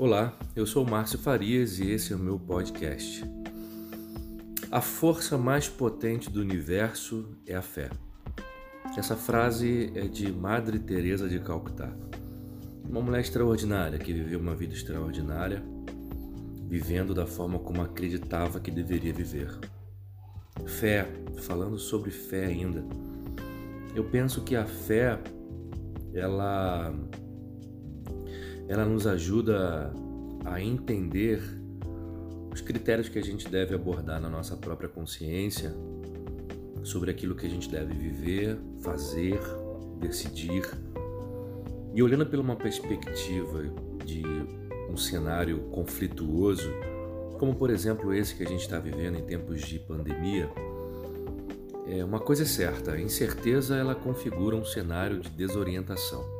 Olá, eu sou Márcio Farias e esse é o meu podcast. A força mais potente do universo é a fé. Essa frase é de Madre Teresa de Calcutá, uma mulher extraordinária que viveu uma vida extraordinária, vivendo da forma como acreditava que deveria viver. Fé, falando sobre fé ainda, eu penso que a fé ela ela nos ajuda a entender os critérios que a gente deve abordar na nossa própria consciência sobre aquilo que a gente deve viver, fazer, decidir. E olhando pela uma perspectiva de um cenário conflituoso, como por exemplo esse que a gente está vivendo em tempos de pandemia, é uma coisa é certa, a incerteza ela configura um cenário de desorientação.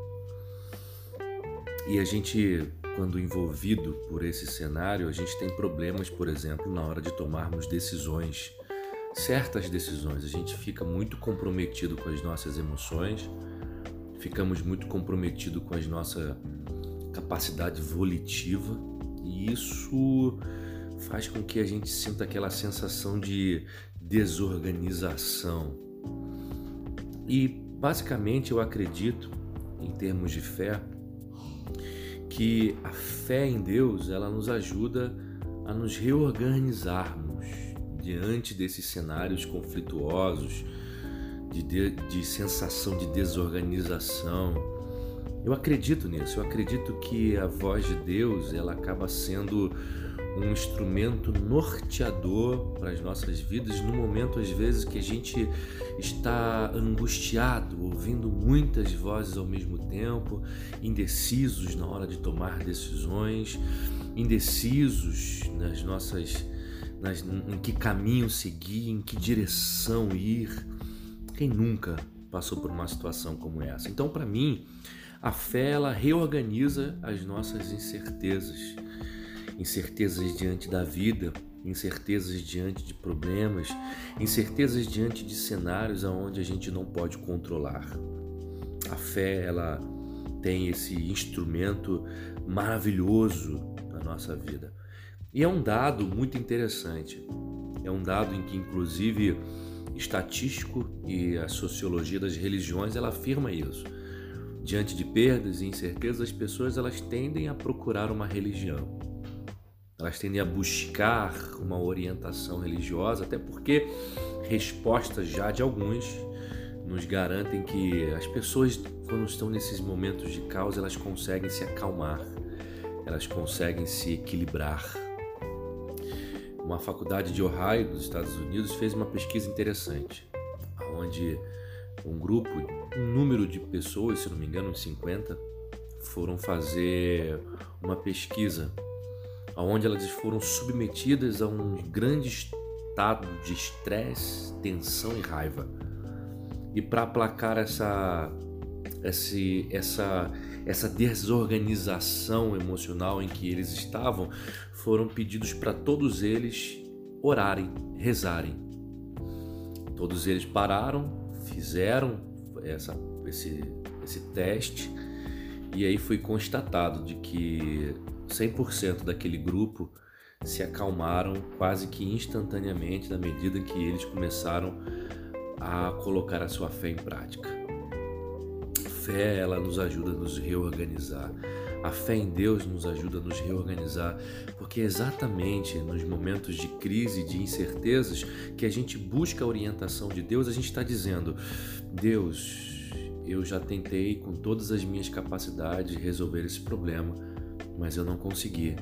E a gente, quando envolvido por esse cenário, a gente tem problemas, por exemplo, na hora de tomarmos decisões, certas decisões. A gente fica muito comprometido com as nossas emoções, ficamos muito comprometido com a nossa capacidade volitiva, e isso faz com que a gente sinta aquela sensação de desorganização. E basicamente eu acredito, em termos de fé, que a fé em Deus ela nos ajuda a nos reorganizarmos diante desses cenários conflituosos, de, de, de sensação de desorganização. Eu acredito nisso, eu acredito que a voz de Deus ela acaba sendo um instrumento norteador para as nossas vidas no momento às vezes que a gente está angustiado, ouvindo muitas vozes ao mesmo tempo, indecisos na hora de tomar decisões, indecisos nas nossas nas, em que caminho seguir, em que direção ir. Quem nunca passou por uma situação como essa? Então, para mim, a fé ela reorganiza as nossas incertezas incertezas diante da vida, incertezas diante de problemas, incertezas diante de cenários aonde a gente não pode controlar. A fé, ela tem esse instrumento maravilhoso na nossa vida. E é um dado muito interessante. É um dado em que inclusive estatístico e a sociologia das religiões ela afirma isso. Diante de perdas e incertezas, as pessoas elas tendem a procurar uma religião elas tendem a buscar uma orientação religiosa, até porque respostas já de alguns nos garantem que as pessoas, quando estão nesses momentos de caos, elas conseguem se acalmar, elas conseguem se equilibrar. Uma faculdade de Ohio, dos Estados Unidos, fez uma pesquisa interessante, onde um grupo, um número de pessoas, se não me engano, 50, foram fazer uma pesquisa onde elas foram submetidas a um grande estado de estresse, tensão e raiva. E para aplacar essa, essa, essa desorganização emocional em que eles estavam, foram pedidos para todos eles orarem, rezarem. Todos eles pararam, fizeram essa, esse, esse teste e aí foi constatado de que 100% daquele grupo se acalmaram quase que instantaneamente na medida que eles começaram a colocar a sua fé em prática. Fé, ela nos ajuda a nos reorganizar. A fé em Deus nos ajuda a nos reorganizar, porque é exatamente nos momentos de crise, de incertezas, que a gente busca a orientação de Deus, a gente está dizendo: Deus, eu já tentei com todas as minhas capacidades resolver esse problema, mas eu não consegui.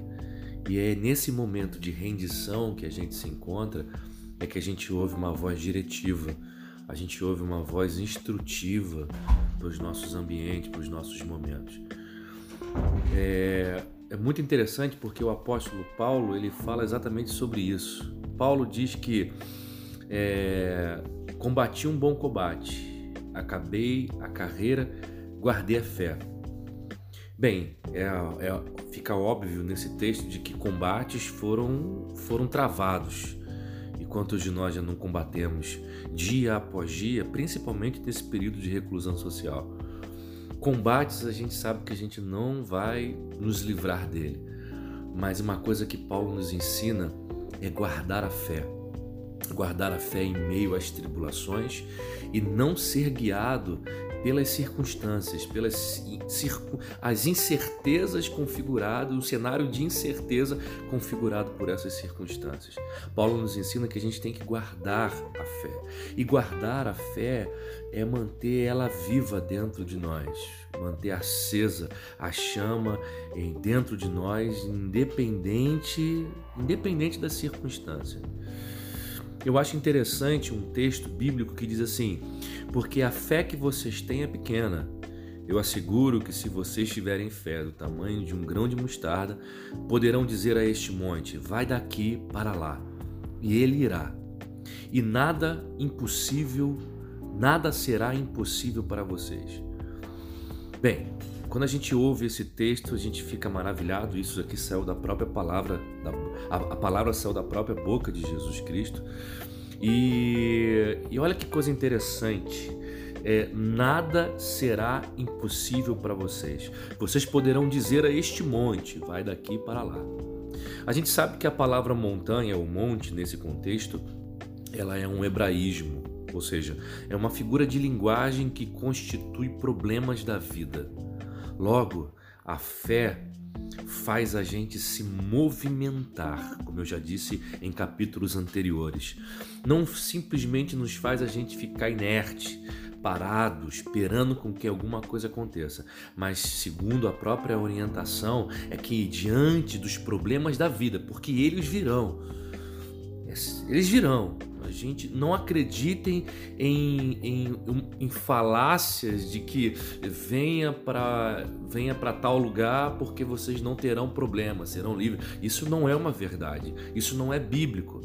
E é nesse momento de rendição que a gente se encontra, é que a gente ouve uma voz diretiva, a gente ouve uma voz instrutiva para os nossos ambientes, para os nossos momentos. É, é muito interessante porque o apóstolo Paulo ele fala exatamente sobre isso. Paulo diz que é, combati um bom combate, acabei a carreira, guardei a fé. Bem, é, é, fica óbvio nesse texto de que combates foram, foram travados. E quantos de nós já não combatemos dia após dia, principalmente nesse período de reclusão social? Combates a gente sabe que a gente não vai nos livrar dele, mas uma coisa que Paulo nos ensina é guardar a fé. Guardar a fé em meio às tribulações e não ser guiado pelas circunstâncias, pelas as incertezas configuradas, o cenário de incerteza configurado por essas circunstâncias. Paulo nos ensina que a gente tem que guardar a fé. E guardar a fé é manter ela viva dentro de nós, manter acesa a chama dentro de nós, independente, independente das circunstâncias. Eu acho interessante um texto bíblico que diz assim: Porque a fé que vocês têm é pequena. Eu asseguro que, se vocês tiverem fé do tamanho de um grão de mostarda, poderão dizer a este monte: Vai daqui para lá, e ele irá. E nada impossível, nada será impossível para vocês. Bem, quando a gente ouve esse texto, a gente fica maravilhado. Isso aqui saiu da própria palavra, da, a, a, palavra saiu da própria boca de Jesus Cristo. E, e olha que coisa interessante. É, nada será impossível para vocês. Vocês poderão dizer a este monte: vai daqui para lá. A gente sabe que a palavra montanha ou monte, nesse contexto, ela é um hebraísmo, ou seja, é uma figura de linguagem que constitui problemas da vida. Logo, a fé faz a gente se movimentar, como eu já disse em capítulos anteriores. Não simplesmente nos faz a gente ficar inerte, parado, esperando com que alguma coisa aconteça, mas segundo a própria orientação é que diante dos problemas da vida, porque eles virão, eles virão, a gente não acreditem em, em, em falácias de que venha para venha para tal lugar porque vocês não terão problemas, serão livres. Isso não é uma verdade. Isso não é bíblico.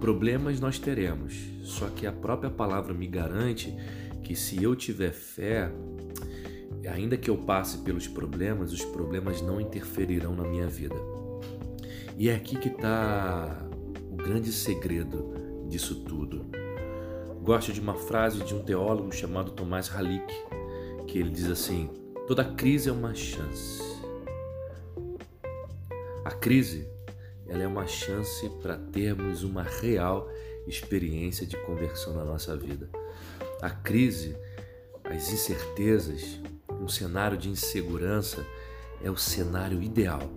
Problemas nós teremos. Só que a própria palavra me garante que se eu tiver fé, ainda que eu passe pelos problemas, os problemas não interferirão na minha vida. E é aqui que está o grande segredo disso tudo. Gosto de uma frase de um teólogo chamado Tomás Halik, que ele diz assim: toda crise é uma chance. A crise ela é uma chance para termos uma real experiência de conversão na nossa vida. A crise, as incertezas, um cenário de insegurança é o cenário ideal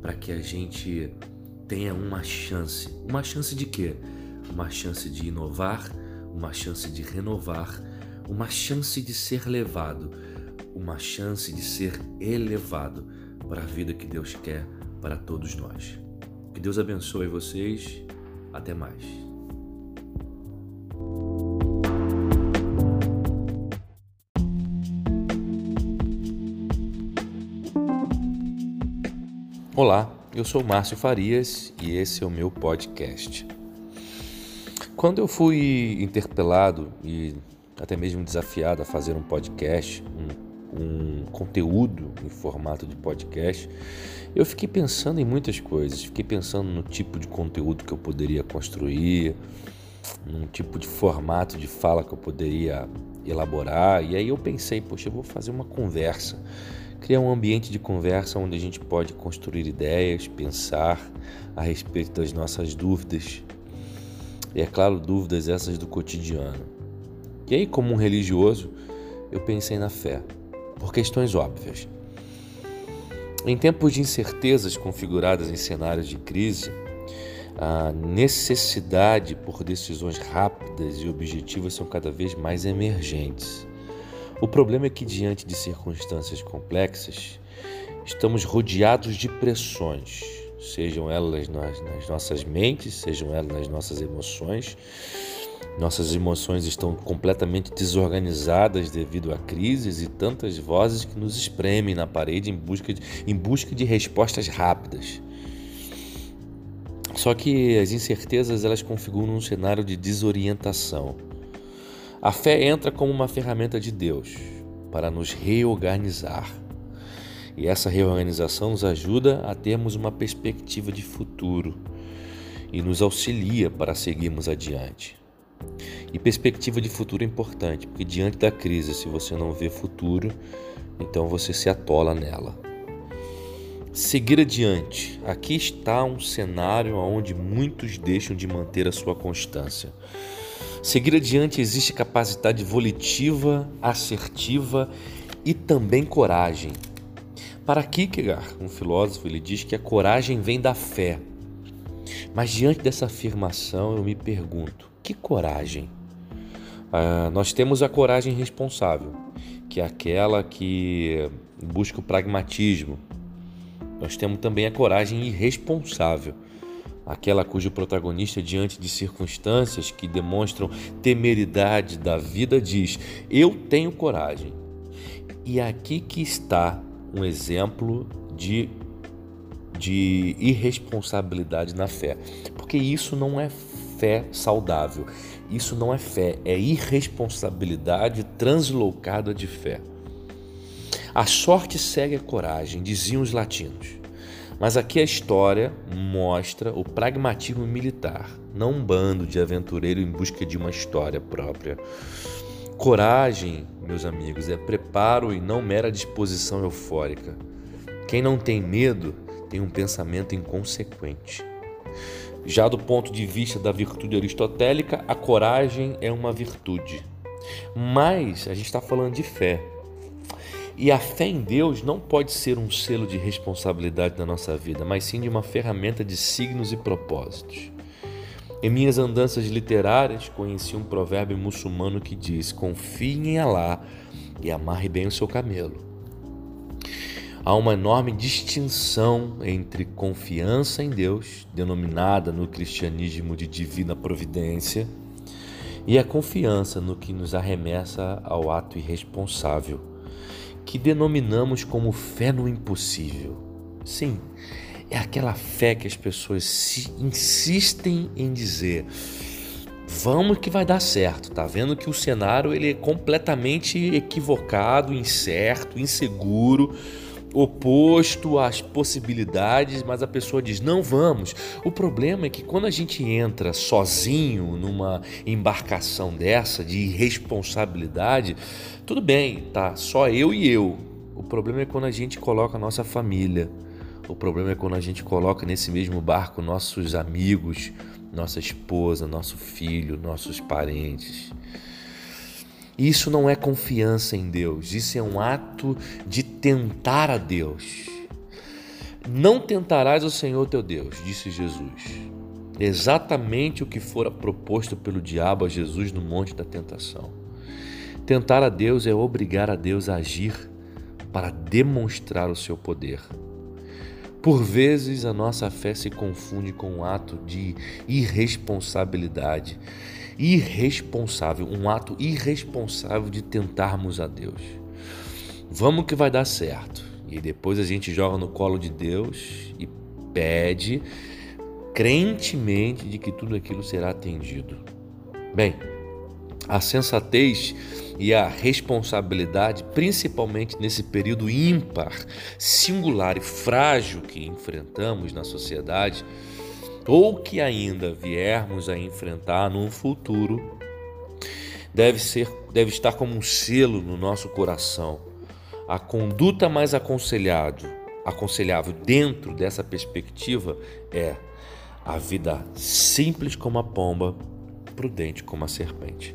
para que a gente tenha uma chance. Uma chance de quê? Uma chance de inovar, uma chance de renovar, uma chance de ser levado, uma chance de ser elevado para a vida que Deus quer para todos nós. Que Deus abençoe vocês. Até mais. Olá, eu sou Márcio Farias e esse é o meu podcast. Quando eu fui interpelado e até mesmo desafiado a fazer um podcast, um, um conteúdo em formato de podcast, eu fiquei pensando em muitas coisas. Fiquei pensando no tipo de conteúdo que eu poderia construir, num tipo de formato de fala que eu poderia elaborar. E aí eu pensei, poxa, eu vou fazer uma conversa, criar um ambiente de conversa onde a gente pode construir ideias, pensar a respeito das nossas dúvidas, e, é claro, dúvidas essas do cotidiano. E aí, como um religioso, eu pensei na fé, por questões óbvias. Em tempos de incertezas configuradas em cenários de crise, a necessidade por decisões rápidas e objetivas são cada vez mais emergentes. O problema é que, diante de circunstâncias complexas, estamos rodeados de pressões, sejam elas nas, nas nossas mentes, sejam elas nas nossas emoções. Nossas emoções estão completamente desorganizadas devido a crises e tantas vozes que nos espremem na parede em busca de, em busca de respostas rápidas. Só que as incertezas elas configuram um cenário de desorientação. A fé entra como uma ferramenta de Deus para nos reorganizar e essa reorganização nos ajuda a termos uma perspectiva de futuro e nos auxilia para seguirmos adiante. E perspectiva de futuro é importante, porque diante da crise, se você não vê futuro, então você se atola nela. Seguir adiante. Aqui está um cenário onde muitos deixam de manter a sua constância. Seguir adiante existe capacidade volitiva, assertiva e também coragem. Para Kierkegaard, um filósofo, ele diz que a coragem vem da fé. Mas diante dessa afirmação, eu me pergunto: que coragem? Ah, nós temos a coragem responsável, que é aquela que busca o pragmatismo. Nós temos também a coragem irresponsável, aquela cujo protagonista, diante de circunstâncias que demonstram temeridade da vida, diz: Eu tenho coragem. E aqui que está um exemplo de, de irresponsabilidade na fé, porque isso não é fé saudável. Isso não é fé, é irresponsabilidade translocada de fé. A sorte segue a coragem, diziam os latinos. Mas aqui a história mostra o pragmatismo militar, não um bando de aventureiro em busca de uma história própria. Coragem, meus amigos, é preparo e não mera disposição eufórica. Quem não tem medo tem um pensamento inconsequente. Já do ponto de vista da virtude aristotélica, a coragem é uma virtude. Mas a gente está falando de fé. E a fé em Deus não pode ser um selo de responsabilidade na nossa vida, mas sim de uma ferramenta de signos e propósitos. Em minhas andanças literárias, conheci um provérbio muçulmano que diz: Confie em Alá e amarre bem o seu camelo. Há uma enorme distinção entre confiança em Deus, denominada no cristianismo de divina providência, e a confiança no que nos arremessa ao ato irresponsável, que denominamos como fé no impossível. Sim, é aquela fé que as pessoas insistem em dizer: vamos que vai dar certo. Tá vendo que o cenário ele é completamente equivocado, incerto, inseguro oposto às possibilidades, mas a pessoa diz: não vamos. O problema é que quando a gente entra sozinho numa embarcação dessa de irresponsabilidade, tudo bem, tá só eu e eu. O problema é quando a gente coloca a nossa família. O problema é quando a gente coloca nesse mesmo barco nossos amigos, nossa esposa, nosso filho, nossos parentes. Isso não é confiança em Deus, isso é um ato de tentar a Deus. Não tentarás o Senhor teu Deus, disse Jesus. Exatamente o que fora proposto pelo diabo a Jesus no monte da tentação. Tentar a Deus é obrigar a Deus a agir para demonstrar o seu poder. Por vezes a nossa fé se confunde com um ato de irresponsabilidade irresponsável, um ato irresponsável de tentarmos a Deus. Vamos que vai dar certo. E depois a gente joga no colo de Deus e pede crentemente de que tudo aquilo será atendido. Bem, a sensatez e a responsabilidade, principalmente nesse período ímpar, singular e frágil que enfrentamos na sociedade, ou que ainda viermos a enfrentar num futuro, deve ser deve estar como um selo no nosso coração. A conduta mais aconselhado, aconselhável dentro dessa perspectiva é a vida simples como a pomba, prudente como a serpente.